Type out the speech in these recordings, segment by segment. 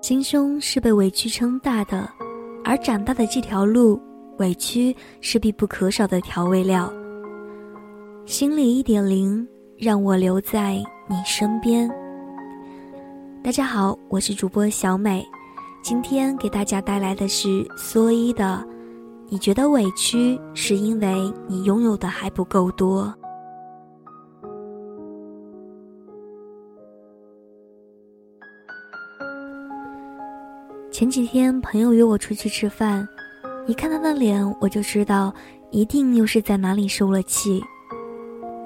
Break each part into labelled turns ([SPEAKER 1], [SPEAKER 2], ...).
[SPEAKER 1] 心胸是被委屈撑大的，而长大的这条路，委屈是必不可少的调味料。心理一点零，让我留在你身边。大家好，我是主播小美，今天给大家带来的是蓑衣的。你觉得委屈，是因为你拥有的还不够多。前几天朋友约我出去吃饭，一看他的脸，我就知道一定又是在哪里受了气。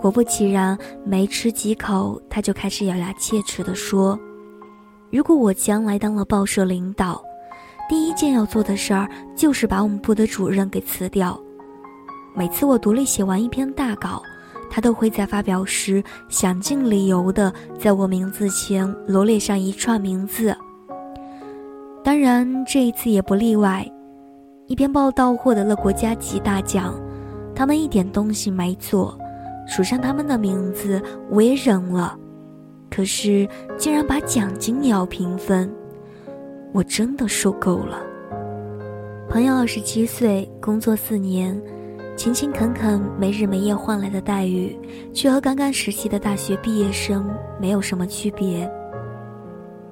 [SPEAKER 1] 果不其然，没吃几口，他就开始咬牙切齿地说：“如果我将来当了报社领导，第一件要做的事儿就是把我们部的主任给辞掉。每次我独立写完一篇大稿，他都会在发表时想尽理由的在我名字前罗列上一串名字。”当然，这一次也不例外。一篇报道获得了国家级大奖，他们一点东西没做，署上他们的名字我也忍了。可是，竟然把奖金也要平分，我真的受够了。朋友二十七岁，工作四年，勤勤恳恳，没日没夜换来的待遇，却和刚刚实习的大学毕业生没有什么区别。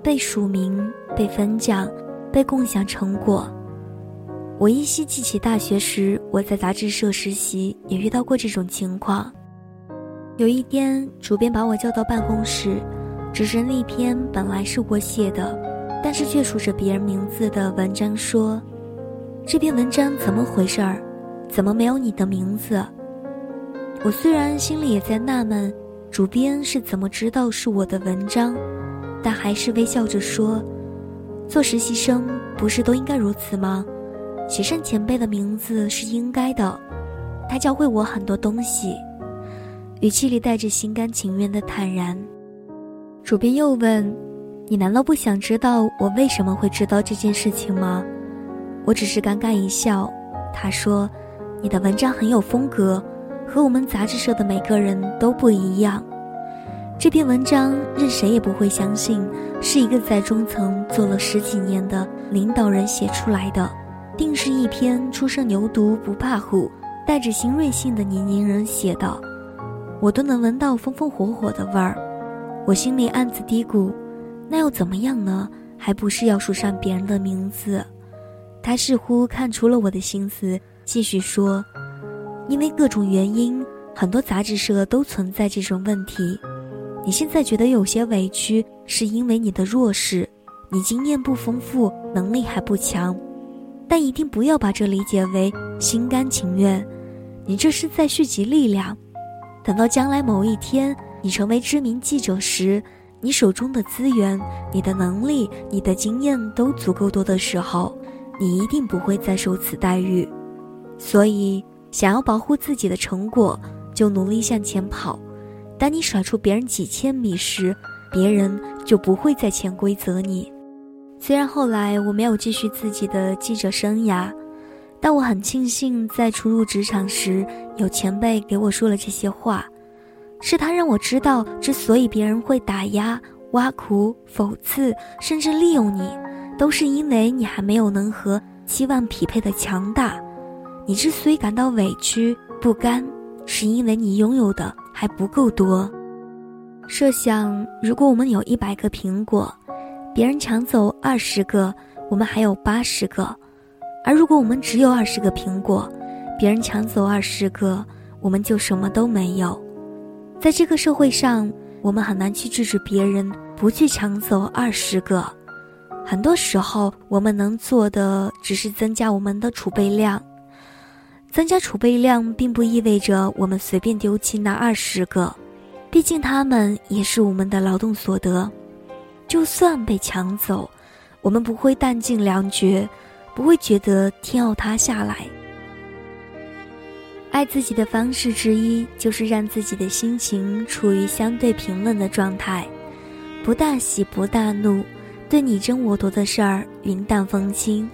[SPEAKER 1] 被署名，被分奖，被共享成果。我依稀记起大学时我在杂志社实习，也遇到过这种情况。有一天，主编把我叫到办公室，指着那篇本来是我写的，但是却署着别人名字的文章说：“这篇文章怎么回事儿？怎么没有你的名字？”我虽然心里也在纳闷，主编是怎么知道是我的文章。但还是微笑着说：“做实习生不是都应该如此吗？写上前辈的名字是应该的。他教会我很多东西。”语气里带着心甘情愿的坦然。主编又问：“你难道不想知道我为什么会知道这件事情吗？”我只是尴尬一笑。他说：“你的文章很有风格，和我们杂志社的每个人都不一样。”这篇文章任谁也不会相信，是一个在中层做了十几年的领导人写出来的，定是一篇初生牛犊不怕虎、带着新锐性的年轻人写的。我都能闻到风风火火的味儿，我心里暗自嘀咕：那又怎么样呢？还不是要署上别人的名字？他似乎看出了我的心思，继续说：因为各种原因，很多杂志社都存在这种问题。你现在觉得有些委屈，是因为你的弱势，你经验不丰富，能力还不强，但一定不要把这理解为心甘情愿，你这是在蓄积力量。等到将来某一天你成为知名记者时，你手中的资源、你的能力、你的经验都足够多的时候，你一定不会再受此待遇。所以，想要保护自己的成果，就努力向前跑。当你甩出别人几千米时，别人就不会再潜规则你。虽然后来我没有继续自己的记者生涯，但我很庆幸在初入职场时有前辈给我说了这些话，是他让我知道，之所以别人会打压、挖苦、讽刺，甚至利用你，都是因为你还没有能和期望匹配的强大。你之所以感到委屈、不甘，是因为你拥有的。还不够多。设想，如果我们有一百个苹果，别人抢走二十个，我们还有八十个；而如果我们只有二十个苹果，别人抢走二十个，我们就什么都没有。在这个社会上，我们很难去制止别人不去抢走二十个。很多时候，我们能做的只是增加我们的储备量。增加储备量并不意味着我们随便丢弃那二十个，毕竟他们也是我们的劳动所得。就算被抢走，我们不会弹尽粮绝，不会觉得天要塌下来。爱自己的方式之一，就是让自己的心情处于相对平稳的状态，不大喜不大怒，对你争我夺的事儿云淡风轻，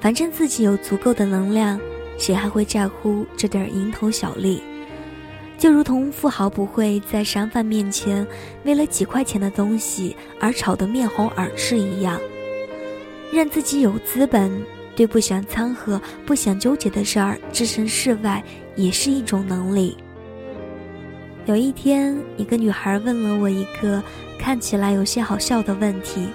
[SPEAKER 1] 反正自己有足够的能量。谁还会在乎这点蝇头小利？就如同富豪不会在商贩面前为了几块钱的东西而吵得面红耳赤一样。让自己有资本，对不想掺和、不想纠结的事儿置身事外，也是一种能力。有一天，一个女孩问了我一个看起来有些好笑的问题。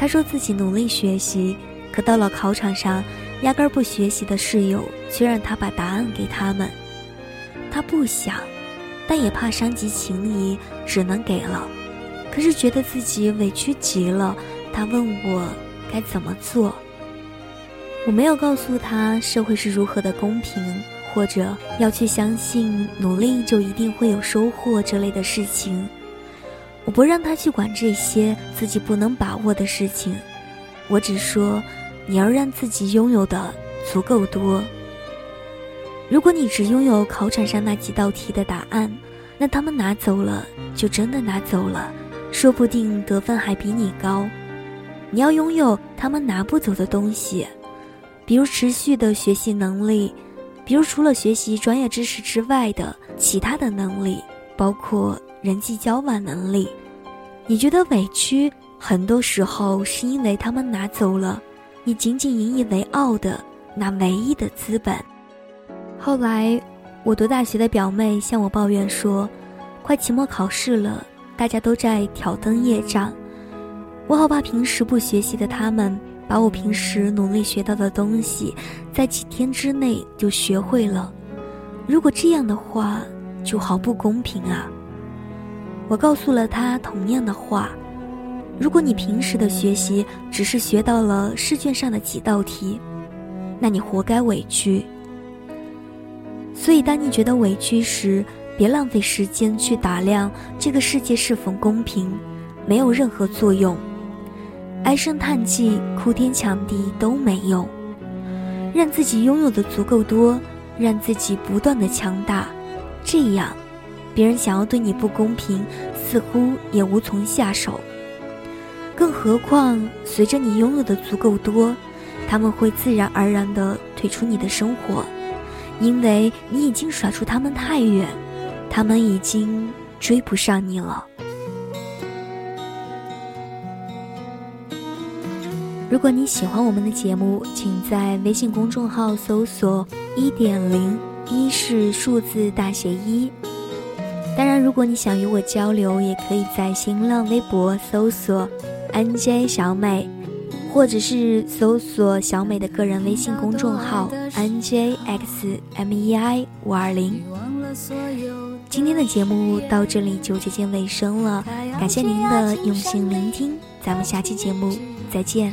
[SPEAKER 1] 她说自己努力学习，可到了考场上，压根儿不学习的室友却让她把答案给他们。她不想，但也怕伤及情谊，只能给了。可是觉得自己委屈极了，她问我。该怎么做？我没有告诉他社会是如何的公平，或者要去相信努力就一定会有收获这类的事情。我不让他去管这些自己不能把握的事情，我只说你要让自己拥有的足够多。如果你只拥有考场上那几道题的答案，那他们拿走了就真的拿走了，说不定得分还比你高。你要拥有他们拿不走的东西，比如持续的学习能力，比如除了学习专业知识之外的其他的能力，包括人际交往能力。你觉得委屈，很多时候是因为他们拿走了你仅仅引以为傲的那唯一的资本。后来，我读大学的表妹向我抱怨说，快期末考试了，大家都在挑灯夜战。我好怕平时不学习的他们，把我平时努力学到的东西，在几天之内就学会了。如果这样的话，就好不公平啊！我告诉了他同样的话：如果你平时的学习只是学到了试卷上的几道题，那你活该委屈。所以，当你觉得委屈时，别浪费时间去打量这个世界是否公平，没有任何作用。唉声叹气、哭天抢地都没用，让自己拥有的足够多，让自己不断的强大，这样，别人想要对你不公平，似乎也无从下手。更何况，随着你拥有的足够多，他们会自然而然的退出你的生活，因为你已经甩出他们太远，他们已经追不上你了。如果你喜欢我们的节目，请在微信公众号搜索“一点零一是数字大写一”。当然，如果你想与我交流，也可以在新浪微博搜索 “nj 小美”，或者是搜索小美的个人微信公众号 “njxmei 五二零”。今天的节目到这里就接近尾声了，感谢您的用心聆听，咱们下期节目再见。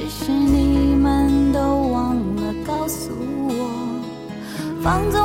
[SPEAKER 2] 只是你们都忘了告诉我，放纵